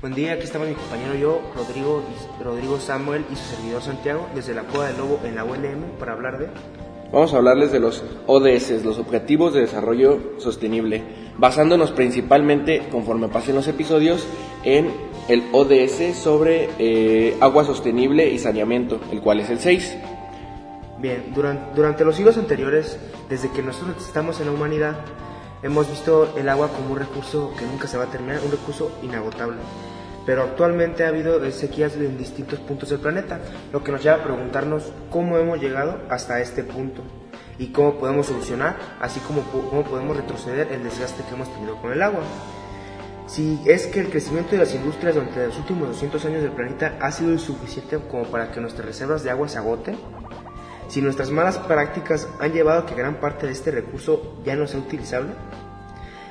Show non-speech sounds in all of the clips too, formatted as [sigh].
Buen día, aquí estamos mi compañero yo, Rodrigo, Rodrigo Samuel y su servidor Santiago, desde la Cueva del Lobo en la ULM para hablar de... Vamos a hablarles de los ODS, los Objetivos de Desarrollo Sostenible, basándonos principalmente, conforme pasen los episodios, en el ODS sobre eh, agua sostenible y saneamiento, el cual es el 6. Bien, durante, durante los siglos anteriores, desde que nosotros estamos en la humanidad, hemos visto el agua como un recurso que nunca se va a terminar, un recurso inagotable. Pero actualmente ha habido sequías en distintos puntos del planeta, lo que nos lleva a preguntarnos cómo hemos llegado hasta este punto y cómo podemos solucionar, así como cómo podemos retroceder el desgaste que hemos tenido con el agua. Si es que el crecimiento de las industrias durante los últimos 200 años del planeta ha sido insuficiente como para que nuestras reservas de agua se agoten, si nuestras malas prácticas han llevado a que gran parte de este recurso ya no sea utilizable,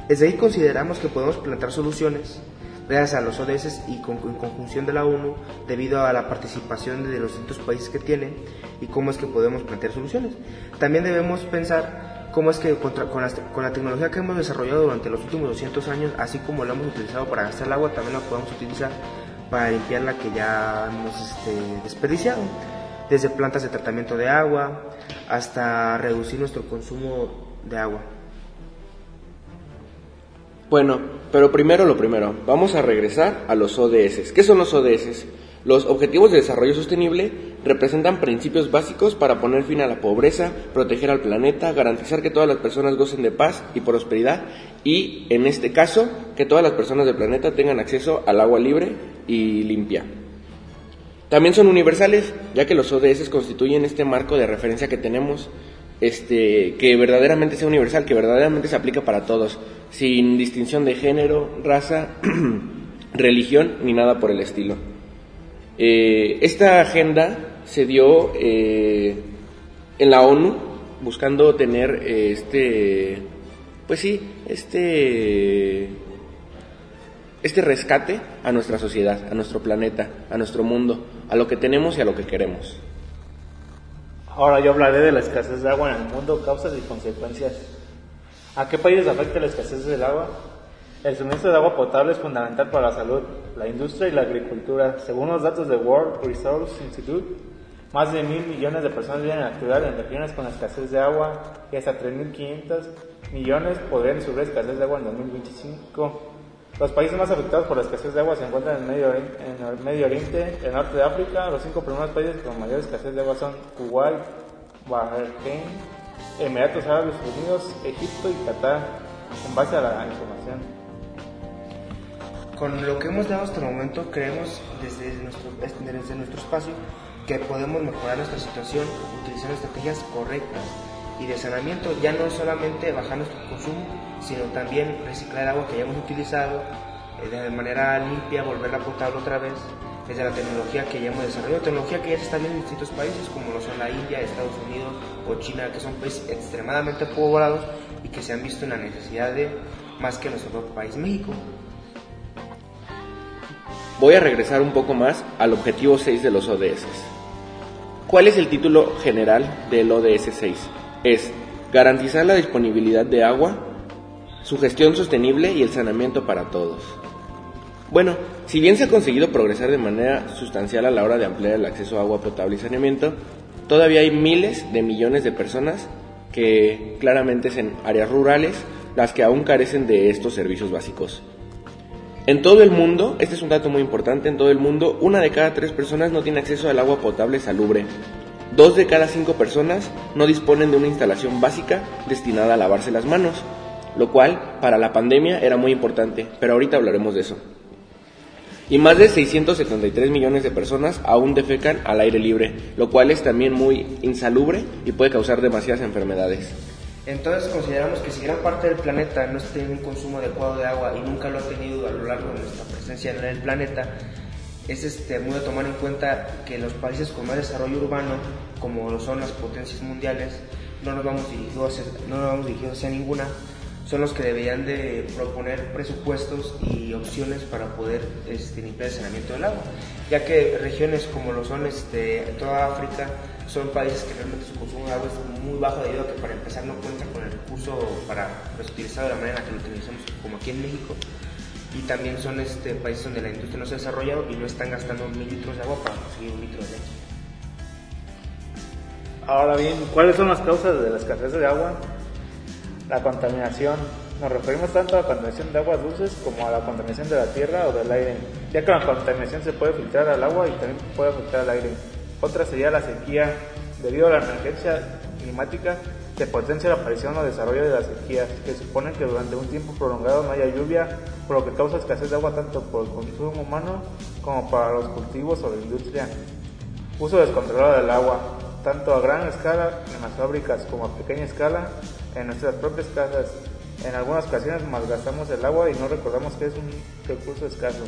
desde ahí consideramos que podemos plantear soluciones gracias a los ODS y con, en conjunción de la ONU debido a la participación de los distintos países que tienen y cómo es que podemos plantear soluciones. También debemos pensar cómo es que con, la, tecnología que hemos desarrollado durante los últimos 200 años, así como la hemos utilizado para gastar el agua, también la podemos utilizar para limpiar la que ya hemos este, desperdiciado desde plantas de tratamiento de agua hasta reducir nuestro consumo de agua. Bueno, pero primero lo primero, vamos a regresar a los ODS. ¿Qué son los ODS? Los Objetivos de Desarrollo Sostenible representan principios básicos para poner fin a la pobreza, proteger al planeta, garantizar que todas las personas gocen de paz y prosperidad y, en este caso, que todas las personas del planeta tengan acceso al agua libre y limpia. También son universales, ya que los ODS constituyen este marco de referencia que tenemos, este, que verdaderamente sea universal, que verdaderamente se aplica para todos, sin distinción de género, raza, [clears throat] religión ni nada por el estilo. Eh, esta agenda se dio eh, en la ONU buscando tener eh, este, pues sí, este este rescate a nuestra sociedad, a nuestro planeta, a nuestro mundo, a lo que tenemos y a lo que queremos. Ahora yo hablaré de la escasez de agua en el mundo, causas y consecuencias. ¿A qué países afecta la escasez del agua? El suministro de agua potable es fundamental para la salud, la industria y la agricultura. Según los datos del World Resource Institute, más de mil millones de personas viven en la actualidad en regiones con escasez de agua y hasta 3.500 millones podrían sufrir escasez de agua en 2025. Los países más afectados por la escasez de agua se encuentran en el Medio, en Oriente, el norte de África. Los cinco primeros países con mayor escasez de agua son Kuwait, Bahrein, Emiratos Árabes Unidos, Egipto y Qatar, en base a la información. Con lo que hemos dado hasta el momento, creemos desde nuestro, desde nuestro espacio que podemos mejorar nuestra situación utilizando estrategias correctas y de saneamiento, ya no solamente bajar nuestro consumo, sino también reciclar agua que hayamos utilizado eh, de manera limpia, volverla potable otra vez, desde la tecnología que ya hemos desarrollado, tecnología que ya se está viendo en distintos países como lo son la India, Estados Unidos o China, que son países extremadamente poblados y que se han visto en la necesidad de más que nuestro país, México. Voy a regresar un poco más al objetivo 6 de los ODS. ¿Cuál es el título general del ODS 6? Es garantizar la disponibilidad de agua, su gestión sostenible y el saneamiento para todos. Bueno, si bien se ha conseguido progresar de manera sustancial a la hora de ampliar el acceso a agua potable y saneamiento, todavía hay miles de millones de personas que claramente es en áreas rurales las que aún carecen de estos servicios básicos. En todo el mundo, este es un dato muy importante, en todo el mundo, una de cada tres personas no tiene acceso al agua potable salubre. Dos de cada cinco personas no disponen de una instalación básica destinada a lavarse las manos, lo cual para la pandemia era muy importante, pero ahorita hablaremos de eso. Y más de 673 millones de personas aún defecan al aire libre, lo cual es también muy insalubre y puede causar demasiadas enfermedades. Entonces consideramos que si gran parte del planeta no está teniendo un consumo adecuado de agua y nunca lo ha tenido a lo largo de nuestra presencia en el planeta, es este, muy de tomar en cuenta que los países con más desarrollo urbano, como lo son las potencias mundiales, no nos vamos dirigidos hacia, no nos vamos dirigidos hacia ninguna, son los que deberían de proponer presupuestos y opciones para poder este, limpiar el saneamiento del agua, ya que regiones como lo son este, toda África son países que realmente su consumo de agua es muy bajo debido a que para empezar no cuentan con el recurso para pues, utilizarlo de la manera que lo utilizamos como aquí en México y también son este, países donde la industria no se ha desarrollado y no están gastando mil litros de agua para conseguir un litro de leche. Ahora bien, ¿cuáles son las causas de la escasez de agua? La contaminación. Nos referimos tanto a la contaminación de aguas dulces como a la contaminación de la tierra o del aire, ya que la contaminación se puede filtrar al agua y también puede filtrar al aire. Otra sería la sequía. Debido a la emergencia climática, se potencia la aparición o desarrollo de las sequías, que suponen que durante un tiempo prolongado no haya lluvia, por lo que causa escasez de agua tanto por el consumo humano como para los cultivos o la industria. Uso descontrolado del agua, tanto a gran escala en las fábricas como a pequeña escala en nuestras propias casas. En algunas ocasiones malgastamos el agua y no recordamos que es un recurso escaso.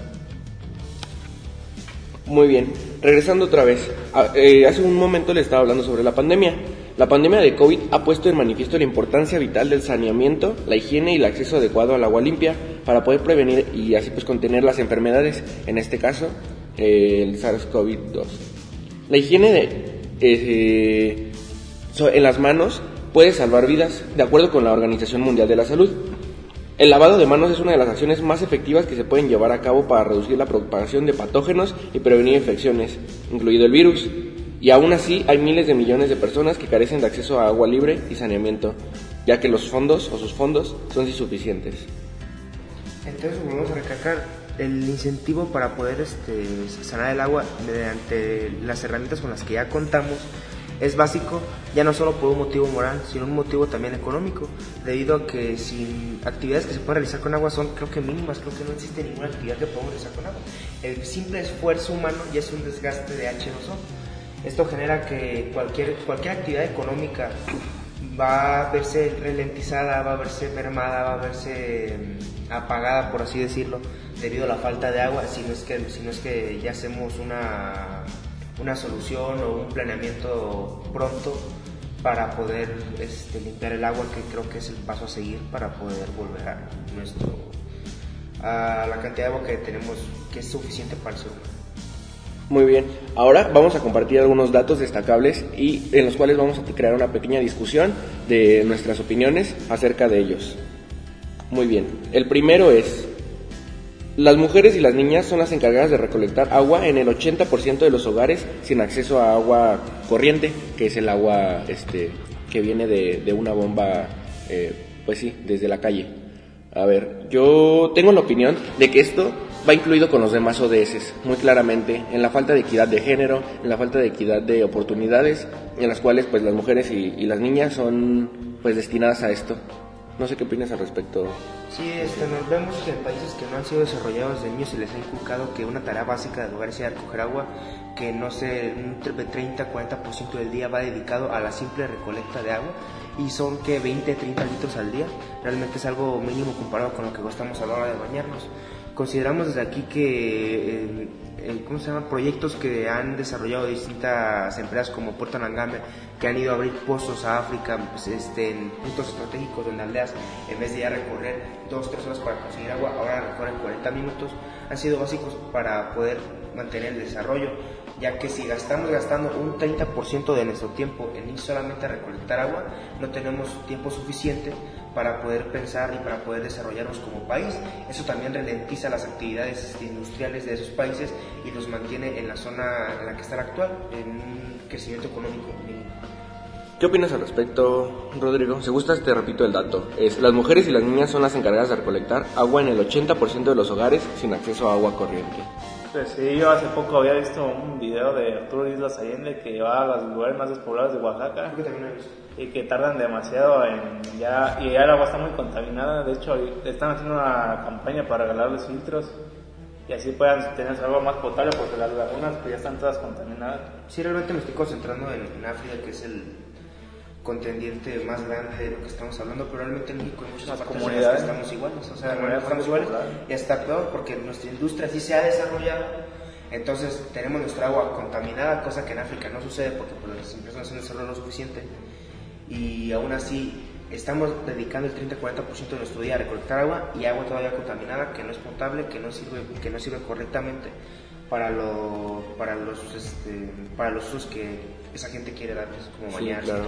Muy bien, regresando otra vez. Eh, hace un momento le estaba hablando sobre la pandemia. La pandemia de COVID ha puesto en manifiesto la importancia vital del saneamiento, la higiene y el acceso adecuado al agua limpia para poder prevenir y así pues contener las enfermedades, en este caso el SARS-CoV-2. La higiene de, eh, en las manos puede salvar vidas, de acuerdo con la Organización Mundial de la Salud. El lavado de manos es una de las acciones más efectivas que se pueden llevar a cabo para reducir la propagación de patógenos y prevenir infecciones, incluido el virus. Y aún así hay miles de millones de personas que carecen de acceso a agua libre y saneamiento, ya que los fondos o sus fondos son insuficientes. Entonces volvemos a recalcar el incentivo para poder este, sanar el agua mediante las herramientas con las que ya contamos es básico ya no solo por un motivo moral, sino un motivo también económico, debido a que sin actividades que se pueden realizar con agua son creo que mínimas, creo que no existe ninguna actividad que podamos realizar con agua. El simple esfuerzo humano ya es un desgaste de H2O. Esto genera que cualquier, cualquier actividad económica va a verse ralentizada, va a verse mermada, va a verse mm, apagada, por así decirlo, debido a la falta de agua, si es que, si no es que ya hacemos una una solución o un planeamiento pronto para poder este, limpiar el agua, que creo que es el paso a seguir para poder volver a nuestro a la cantidad de agua que tenemos que es suficiente para el humano. Muy bien, ahora vamos a compartir algunos datos destacables y en los cuales vamos a crear una pequeña discusión de nuestras opiniones acerca de ellos. Muy bien, el primero es las mujeres y las niñas son las encargadas de recolectar agua en el 80% de los hogares sin acceso a agua corriente, que es el agua este, que viene de, una bomba, eh, pues sí, desde la calle. A ver, yo tengo la opinión de que esto va incluido con los demás ODS, muy claramente, en la falta de equidad de género, en la falta de equidad de oportunidades, en las cuales pues las mujeres y, y las niñas son pues destinadas a esto. No sé qué opinas al respecto. Sí, este, nos vemos que en países que no han sido desarrollados de niños se les ha inculcado que una tarea básica del hogar sea recoger agua, que no sé, un 30-40% del día va dedicado a la simple recolecta de agua y son que 20, 30 litros al día. Realmente es algo mínimo comparado con lo que gastamos a la hora de bañarnos. Consideramos desde aquí que eh, ¿cómo se llama? proyectos que han desarrollado distintas empresas como Puerto Nangambe, que han ido a abrir pozos a África pues, este, en puntos estratégicos donde aldeas, en vez de ya recorrer dos, tres horas para conseguir agua, ahora recorren 40 minutos, han sido básicos para poder mantener el desarrollo, ya que si gastamos gastando un 30% de nuestro tiempo en ir solamente a recolectar agua, no tenemos tiempo suficiente para poder pensar y para poder desarrollarnos como país. Eso también ralentiza las actividades este, industriales de esos países y los mantiene en la zona en la que están actual, en un crecimiento económico ¿Qué opinas al respecto, Rodrigo? Si gustas, te repito el dato. Es, las mujeres y las niñas son las encargadas de recolectar agua en el 80% de los hogares sin acceso a agua corriente. Pues sí, yo hace poco había visto un video de Arturo Islas Allende que va a los lugares más despoblados de Oaxaca y que tardan demasiado en ya y ya el agua está muy contaminada. De hecho, están haciendo una campaña para regalarles filtros y así puedan tener agua más potable porque las lagunas pues, ya están todas contaminadas. Sí, realmente me estoy concentrando en África, que es el contendiente más grande de lo que estamos hablando, pero realmente en México hay muchas comunidades. estamos iguales, o sea, estamos iguales. y está peor porque nuestra industria sí se ha desarrollado, entonces tenemos nuestra agua contaminada, cosa que en África no sucede porque pues, las empresas no se lo suficiente. Y aún así estamos dedicando el 30-40% de nuestro día a recolectar agua y agua todavía contaminada que no es potable, que no sirve, que no sirve correctamente para, lo, para, los, este, para los usos que esa gente quiere darles, como Sí, bañarse. claro.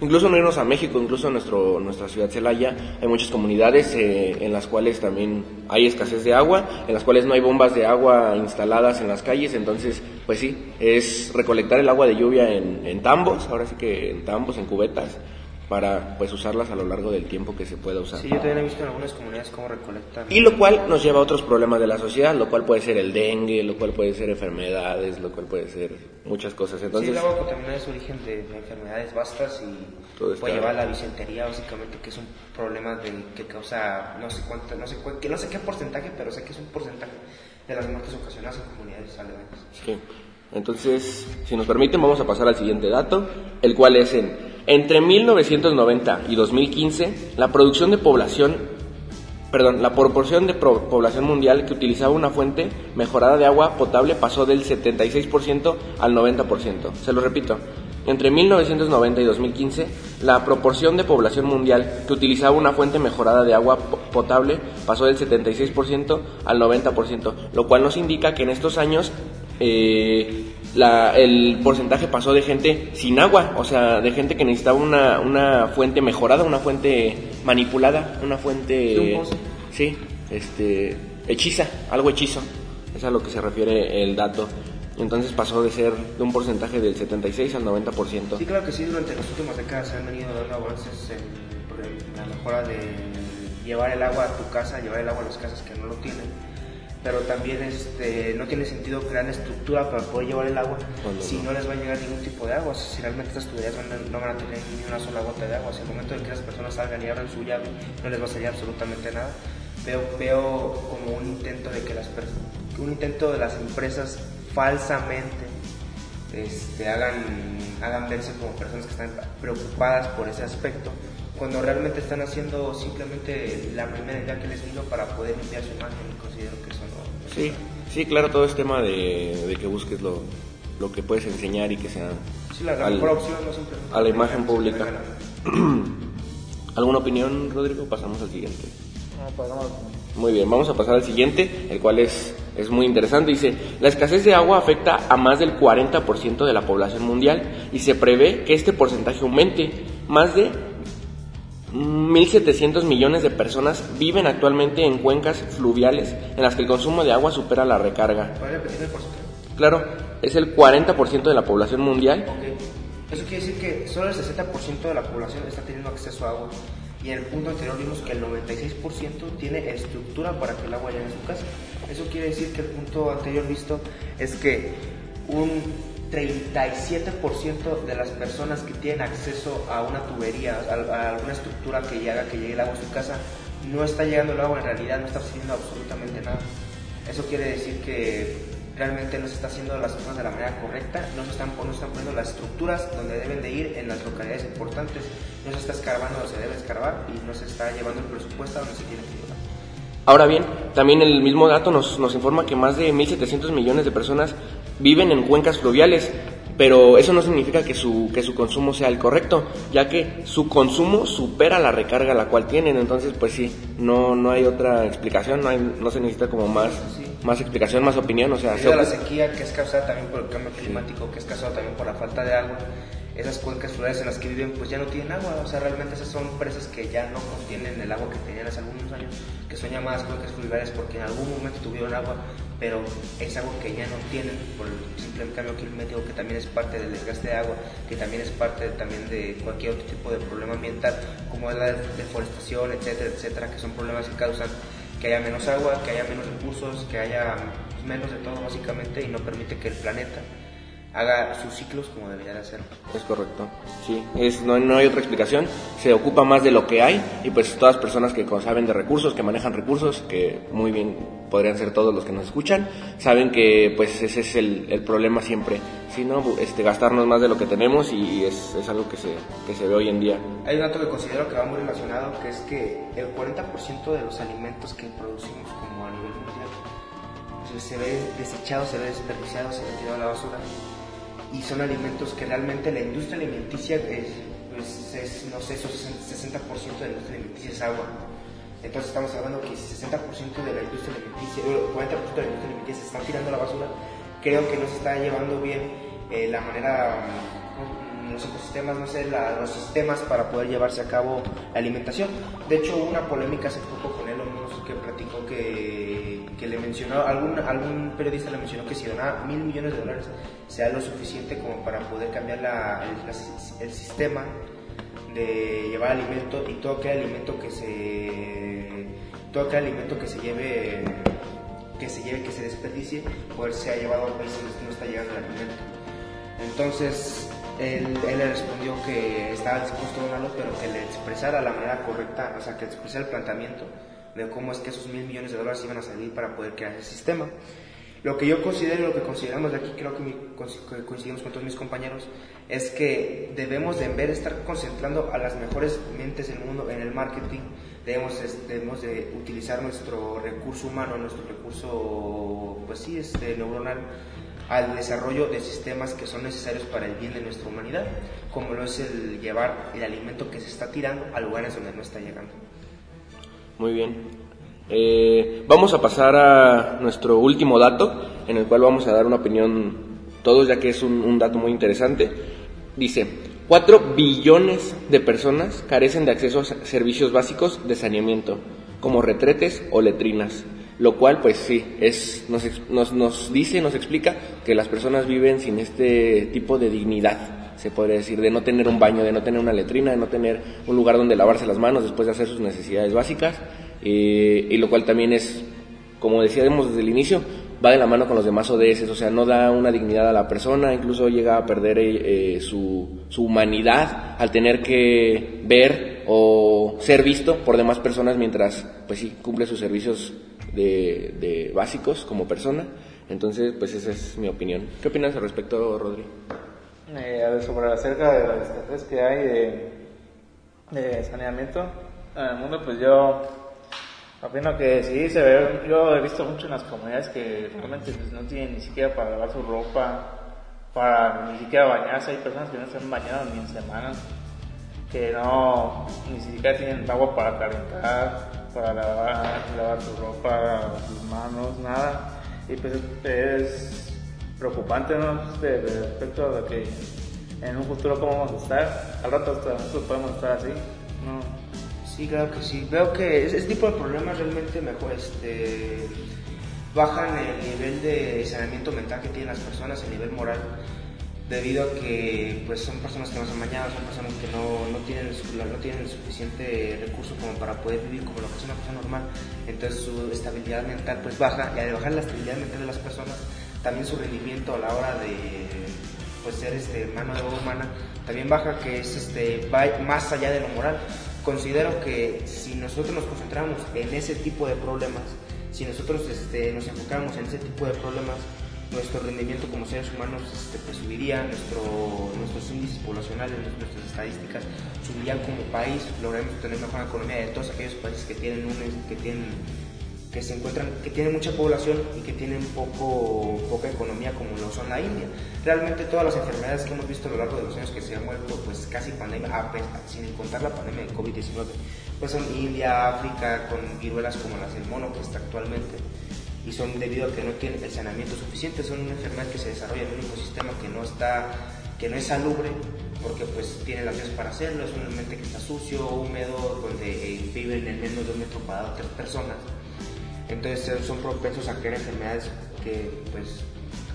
Incluso no irnos a México, incluso en nuestro, nuestra ciudad Celaya, hay muchas comunidades eh, en las cuales también hay escasez de agua, en las cuales no hay bombas de agua instaladas en las calles, entonces, pues sí, es recolectar el agua de lluvia en, en tambos, ahora sí que en tambos, en cubetas, para pues usarlas a lo largo del tiempo que se pueda usar. Sí, yo también he visto en algunas comunidades cómo recolectan. Y lo cual nos lleva a otros problemas de la sociedad, lo cual puede ser el dengue, lo cual puede ser enfermedades, lo cual puede ser muchas cosas. Sí, Entonces, el agua contaminada es origen de, de enfermedades vastas y Todo puede llevar a la disentería básicamente, que es un problema del- que causa no sé cuánto, no sé cu- que no sé qué porcentaje, pero sé que es un porcentaje de las muertes ocasionadas en comunidades aledañas. Sí. Entonces, si nos permiten, vamos a pasar al siguiente dato, el cual es en entre 1990 y 2015, la producción de población, perdón, la proporción de población mundial que utilizaba una fuente mejorada de agua potable pasó del 76% al 90%. Se lo repito. Entre 1990 y 2015, la proporción de población mundial que utilizaba una fuente mejorada de agua po- potable pasó del 76% al 90%, lo cual nos indica que en estos años eh, la- el porcentaje pasó de gente sin agua, o sea, de gente que necesitaba una, una fuente mejorada, una fuente manipulada, una fuente... Sí, un. Sí, este, hechiza, algo hechizo, es a lo que se refiere el dato. Entonces pasó de ser de un porcentaje del 76 al 90%. Sí, claro que sí, durante las últimas décadas se han venido dando avances en, ejemplo, la mejora de llevar el agua a tu casa, llevar el agua a las casas que no lo tienen. Pero también este, no tiene sentido crear estructura para poder llevar el agua Cuando si no. no les va a llegar ningún tipo de agua. Si realmente estas tuberías no van a tener ni una sola gota de agua. Si al momento de que las personas salgan y abran su llave, no les va a salir absolutamente nada. Veo, veo como un intento de que las un intento de las empresas falsamente este, hagan, hagan verse como personas que están preocupadas por ese aspecto, cuando realmente están haciendo simplemente la primera idea que les vino para poder limpiar su imagen y considero que eso no... Sí, sí, claro, todo es tema de, de que busques lo, lo que puedes enseñar y que sea Sí, la, la al- mejor opción no simplemente... a la imagen pública. [clears throat] ¿Alguna opinión, Rodrigo? Pasamos al siguiente. No, pasamos. Muy bien, vamos a pasar al siguiente, el cual es, es muy interesante. Dice, la escasez de agua afecta a más del 40% de la población mundial y se prevé que este porcentaje aumente. Más de 1.700 millones de personas viven actualmente en cuencas fluviales en las que el consumo de agua supera la recarga. Claro, es el 40% de la población mundial. Ok. Eso quiere decir que solo el 60% de la población está teniendo acceso a agua. Y en el punto anterior vimos que el 96% tiene estructura para que el agua llegue a su casa. Eso quiere decir que el punto anterior visto es que un 37% de las personas que tienen acceso a una tubería, a, a alguna estructura que haga que llegue el agua a su casa, no está llegando el agua, en realidad no está haciendo absolutamente nada. Eso quiere decir que realmente no se está haciendo las cosas de la manera correcta, no se están, no están poniendo las estructuras donde deben de ir en las localidades importantes, no se está escarbando donde se debe escarbar y no se está llevando el presupuesto a donde se tiene que llevar. Ahora bien, también el mismo dato nos, nos informa que más de 1.700 millones de personas viven en cuencas fluviales, pero eso no significa que su, que su consumo sea el correcto, ya que su consumo supera la recarga la cual tienen, entonces pues sí, no, no hay otra explicación, no, hay- no se necesita como más, Sí. más explicación, más opinión, o sea, se la sequía que es causada también por el cambio climático, que es causada también por la falta de agua, esas cuencas fluviales en las que viven pues ya no tienen agua, o sea, realmente esas son presas que ya no contienen el agua que tenían hace algunos años, que son llamadas cuencas fluviales porque en algún momento tuvieron agua, pero es agua que ya no tienen por el simple cambio climático que también es parte del desgaste de agua, que también es parte también de cualquier otro tipo de problema ambiental, como es la deforestación, etcétera, etcétera, que son problemas que causan que haya menos agua, que haya menos recursos, que haya menos de todo básicamente y no permite que el planeta haga sus ciclos como debería de hacerlo. Es correcto, sí, es, no, no hay otra explicación, se ocupa más de lo que hay y pues todas las personas que saben de recursos, que manejan recursos, que muy bien podrían ser todos los que nos escuchan, saben que pues ese es el, el problema siempre, si no, este, gastarnos más de lo que tenemos y es, es algo que se, que se ve hoy en día. Hay un dato que considero que va muy relacionado, que es que el 40% de los alimentos que producimos como a nivel mundial pues, se ve desechado, se ve desperdiciado, se ve tirado a la basura. Y son alimentos que realmente la industria alimenticia es, pues es, no sé, eso 60% de la industria alimenticia es agua. Entonces estamos hablando que 60% de la industria alimenticia, 40% de la industria alimenticia se están tirando a la basura. Creo que no se está llevando bien eh, la manera los ecosistemas, no sé, los sistemas para poder llevarse a cabo la alimentación. De hecho, hubo una polémica hace poco mencionó, algún, algún periodista le mencionó que si donaba mil millones de dólares sea lo suficiente como para poder cambiar la, el, el, sistema de llevar alimento y todo aquel alimento que se todo aquel alimento que se lleve que se lleve que se desperdicie pues se ha llevado a países no está llegando el alimento. Entonces él, le respondió que estaba dispuesto a donarlo, pero que le expresara la manera correcta, o sea, que expresara el planteamiento de cómo es que esos mil millones de dólares iban a salir para poder crear ese sistema. Lo que yo considero, lo que consideramos de aquí, creo que, coincidimos con todos mis compañeros, es que debemos de de estar concentrando a las mejores mentes del mundo en el marketing, debemos, debemos de utilizar nuestro recurso humano, nuestro recurso, pues sí, este, neuronal, al desarrollo de sistemas que son necesarios para el bien de nuestra humanidad, como lo es el llevar el alimento que se está tirando a lugares donde no está llegando. Muy bien. Eh, vamos a pasar a nuestro último dato, en el cual vamos a dar una opinión todos, ya que es un, dato muy interesante. Dice, 4 billones de personas carecen de acceso a servicios básicos de saneamiento, como retretes o letrinas lo cual pues sí, es, nos, nos, nos dice, nos explica que las personas viven sin este tipo de dignidad, se podría decir, de no tener un baño, de no tener una letrina, de no tener un lugar donde lavarse las manos después de hacer sus necesidades básicas, eh, y lo cual también es, como decíamos desde el inicio, va de la mano con los demás ODS, o sea, no da una dignidad a la persona, incluso llega a perder eh, su, su humanidad al tener que ver o ser visto por demás personas mientras, pues sí, cumple sus servicios de, básicos como persona. Entonces, pues esa es mi opinión. ¿Qué opinas al respecto, Rodri? Eh, sobre acerca de las escasez que hay de, saneamiento en el mundo, pues yo opino que sí, se ve, yo he visto mucho en las comunidades que realmente pues, no tienen ni siquiera para lavar su ropa, para ni siquiera bañarse, hay personas que no se han bañado ni en semanas, que no, ni siquiera tienen agua para calentar, para lavar, lavar tu ropa, tus manos, nada. Y pues es preocupante, ¿no? De, respecto a que en un futuro cómo vamos a estar. Al rato nosotros podemos estar así, ¿no? Sí, claro que sí. Veo que ese tipo de problemas realmente mejor, este, bajan el nivel de saneamiento mental que tienen las personas, el nivel moral debido a que pues son personas que no se han son personas que no, no, tienen, no tienen suficiente recurso como para poder vivir como lo que es una persona normal, entonces su estabilidad mental pues baja y al bajar la estabilidad mental de las personas, también su rendimiento a la hora de pues ser este, mano de obra humana también baja, que es este, va más allá de lo moral. Considero que si nosotros nos concentramos en ese tipo de problemas, si nosotros este, nos enfocamos en ese tipo de problemas, nuestro rendimiento como seres humanos este, pues, subiría, nuestro, nuestros índices poblacionales, nuestras estadísticas subirían como país, lograremos tener mejor economía de todos aquellos países que tienen un, que tienen que se encuentran, que tienen mucha población y que tienen poco, poca economía como lo son la India. Realmente todas las enfermedades que hemos visto a lo largo de los años que se han muerto, pues casi pandemia, sin contar la pandemia de COVID-19, pues son India, África, con viruelas como las del mono que está actualmente y son debido a que no tienen el saneamiento suficiente, son una enfermedad que se desarrolla en un ecosistema que no está que no es salubre porque pues tiene las vías para hacerlo, es un ambiente que está sucio, húmedo, donde eh, viven en menos de un metro cuadrado tres personas. Entonces son propensos a crear enfermedades que pues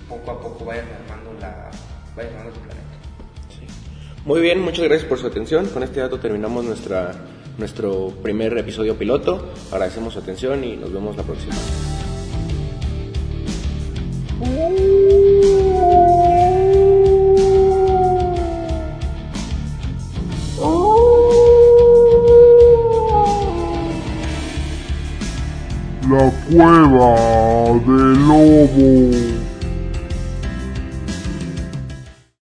poco a poco vayan armando la vayan el planeta. Muy bien, muchas gracias por su atención. Con este dato terminamos nuestra, nuestro primer episodio piloto. Agradecemos su atención y nos vemos la próxima. Cueva del lobo.